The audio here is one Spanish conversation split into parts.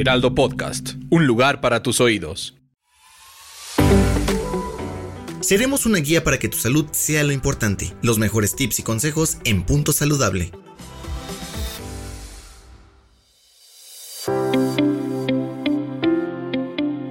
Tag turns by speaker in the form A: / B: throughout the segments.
A: Heraldo Podcast, un lugar para tus oídos.
B: Seremos una guía para que tu salud sea lo importante. Los mejores tips y consejos en Punto Saludable.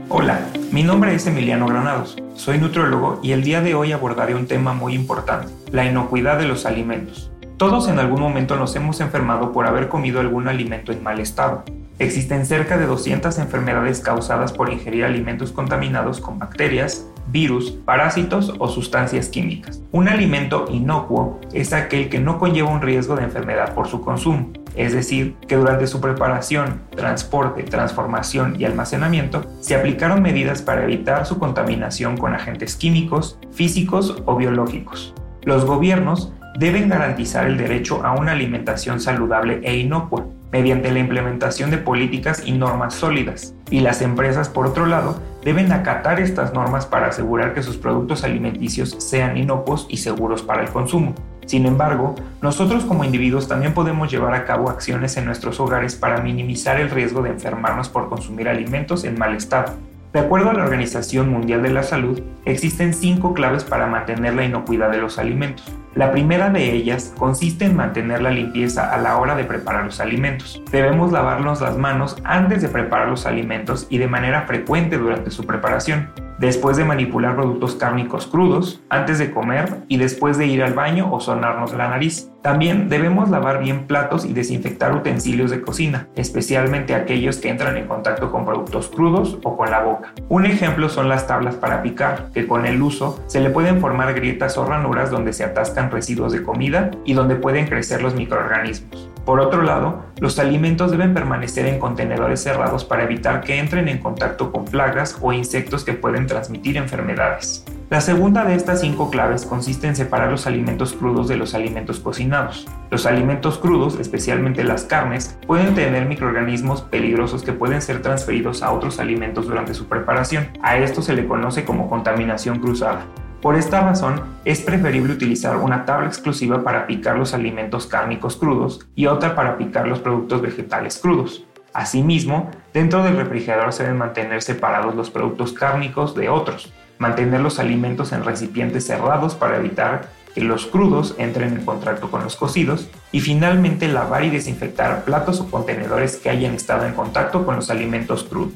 C: Hola, mi nombre es Emiliano Granados. Soy nutriólogo y el día de hoy abordaré un tema muy importante, la inocuidad de los alimentos. Todos en algún momento nos hemos enfermado por haber comido algún alimento en mal estado. Existen cerca de 200 enfermedades causadas por ingerir alimentos contaminados con bacterias, virus, parásitos o sustancias químicas. Un alimento inocuo es aquel que no conlleva un riesgo de enfermedad por su consumo, es decir, que durante su preparación, transporte, transformación y almacenamiento se aplicaron medidas para evitar su contaminación con agentes químicos, físicos o biológicos. Los gobiernos deben garantizar el derecho a una alimentación saludable e inocua, mediante la implementación de políticas y normas sólidas, y las empresas, por otro lado, deben acatar estas normas para asegurar que sus productos alimenticios sean inocuos y seguros para el consumo. Sin embargo, nosotros como individuos también podemos llevar a cabo acciones en nuestros hogares para minimizar el riesgo de enfermarnos por consumir alimentos en mal estado. De acuerdo a la Organización Mundial de la Salud, existen cinco claves para mantener la inocuidad de los alimentos. La primera de ellas consiste en mantener la limpieza a la hora de preparar los alimentos. Debemos lavarnos las manos antes de preparar los alimentos y de manera frecuente durante su preparación después de manipular productos cárnicos crudos, antes de comer y después de ir al baño o sonarnos la nariz. También debemos lavar bien platos y desinfectar utensilios de cocina, especialmente aquellos que entran en contacto con productos crudos o con la boca. Un ejemplo son las tablas para picar, que con el uso se le pueden formar grietas o ranuras donde se atascan residuos de comida y donde pueden crecer los microorganismos. Por otro lado, los alimentos deben permanecer en contenedores cerrados para evitar que entren en contacto con plagas o insectos que pueden transmitir enfermedades. La segunda de estas cinco claves consiste en separar los alimentos crudos de los alimentos cocinados. Los alimentos crudos, especialmente las carnes, pueden tener microorganismos peligrosos que pueden ser transferidos a otros alimentos durante su preparación. A esto se le conoce como contaminación cruzada. Por esta razón, es preferible utilizar una tabla exclusiva para picar los alimentos cárnicos crudos y otra para picar los productos vegetales crudos. Asimismo, dentro del refrigerador se deben mantener separados los productos cárnicos de otros, mantener los alimentos en recipientes cerrados para evitar que los crudos entren en contacto con los cocidos y finalmente lavar y desinfectar platos o contenedores que hayan estado en contacto con los alimentos crudos.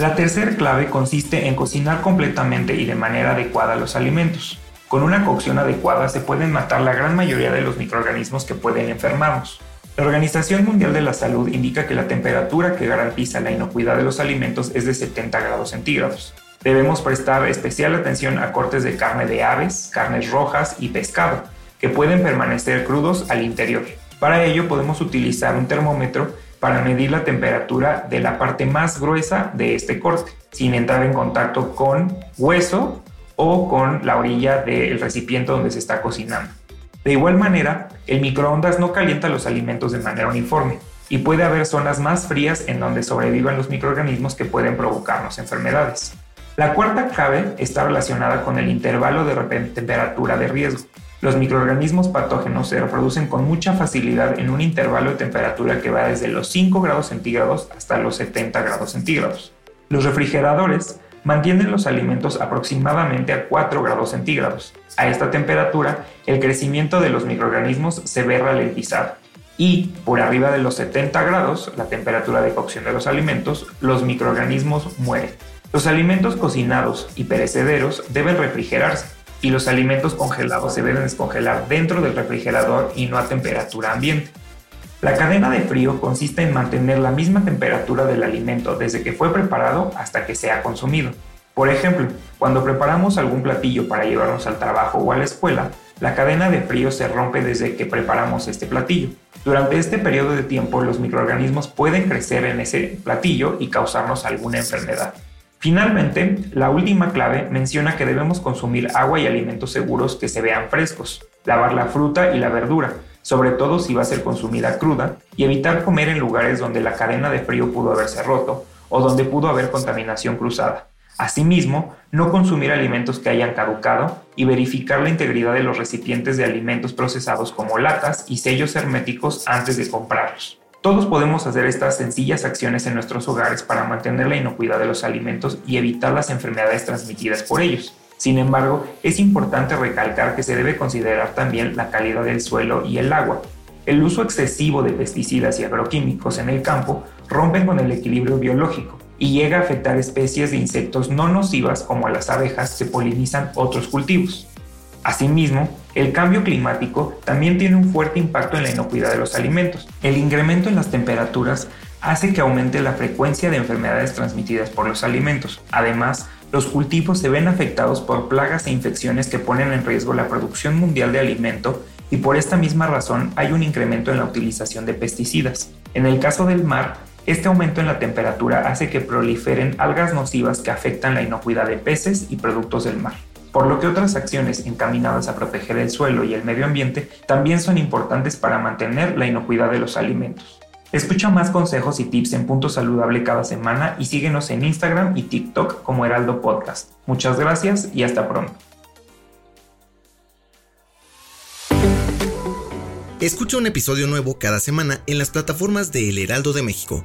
C: La tercera clave consiste en cocinar completamente y de manera adecuada los alimentos. Con una cocción adecuada se pueden matar la gran mayoría de los microorganismos que pueden enfermarnos. La Organización Mundial de la Salud indica que la temperatura que garantiza la inocuidad de los alimentos es de 70 grados centígrados. Debemos prestar especial atención a cortes de carne de aves, carnes rojas y pescado, que pueden permanecer crudos al interior. Para ello podemos utilizar un termómetro para medir la temperatura de la parte más gruesa de este corte, sin entrar en contacto con hueso o con la orilla del recipiente donde se está cocinando. De igual manera, el microondas no calienta los alimentos de manera uniforme y puede haber zonas más frías en donde sobrevivan los microorganismos que pueden provocarnos enfermedades. La cuarta clave está relacionada con el intervalo de temperatura de riesgo. Los microorganismos patógenos se reproducen con mucha facilidad en un intervalo de temperatura que va desde los 5 grados centígrados hasta los 70 grados centígrados. Los refrigeradores mantienen los alimentos aproximadamente a 4 grados centígrados. A esta temperatura, el crecimiento de los microorganismos se ve ralentizado. Y por arriba de los 70 grados, la temperatura de cocción de los alimentos, los microorganismos mueren. Los alimentos cocinados y perecederos deben refrigerarse y los alimentos congelados se deben descongelar dentro del refrigerador y no a temperatura ambiente. La cadena de frío consiste en mantener la misma temperatura del alimento desde que fue preparado hasta que sea consumido. Por ejemplo, cuando preparamos algún platillo para llevarnos al trabajo o a la escuela, La cadena de frío se rompe desde que preparamos este platillo. Durante este periodo de tiempo los microorganismos pueden crecer en ese platillo y causarnos alguna enfermedad. Finalmente, la última clave menciona que debemos consumir agua y alimentos seguros que se vean frescos, lavar la fruta y la verdura, sobre todo si va a ser consumida cruda, y evitar comer en lugares donde la cadena de frío pudo haberse roto o donde pudo haber contaminación cruzada. Asimismo, no consumir alimentos que hayan caducado y verificar la integridad de los recipientes de alimentos procesados como latas y sellos herméticos antes de comprarlos. Todos podemos hacer estas sencillas acciones en nuestros hogares para mantener la inocuidad de los alimentos y evitar las enfermedades transmitidas por ellos. Sin embargo, es importante recalcar que se debe considerar también la calidad del suelo y el agua. El uso excesivo de pesticidas y agroquímicos en el campo rompen con el equilibrio biológico y llega a afectar especies de insectos no nocivas como las abejas que polinizan otros cultivos. Asimismo, el cambio climático también tiene un fuerte impacto en la inocuidad de los alimentos. El incremento en las temperaturas hace que aumente la frecuencia de enfermedades transmitidas por los alimentos. Además, los cultivos se ven afectados por plagas e infecciones que ponen en riesgo la producción mundial de alimento y por esta misma razón hay un incremento en la utilización de pesticidas. En el caso del mar, este aumento en la temperatura hace que proliferen algas nocivas que afectan la inocuidad de peces y productos del mar por lo que otras acciones encaminadas a proteger el suelo y el medio ambiente también son importantes para mantener la inocuidad de los alimentos. Escucha más consejos y tips en Punto Saludable cada semana y síguenos en Instagram y TikTok como Heraldo Podcast. Muchas gracias y hasta pronto.
B: Escucha un episodio nuevo cada semana en las plataformas de El Heraldo de México,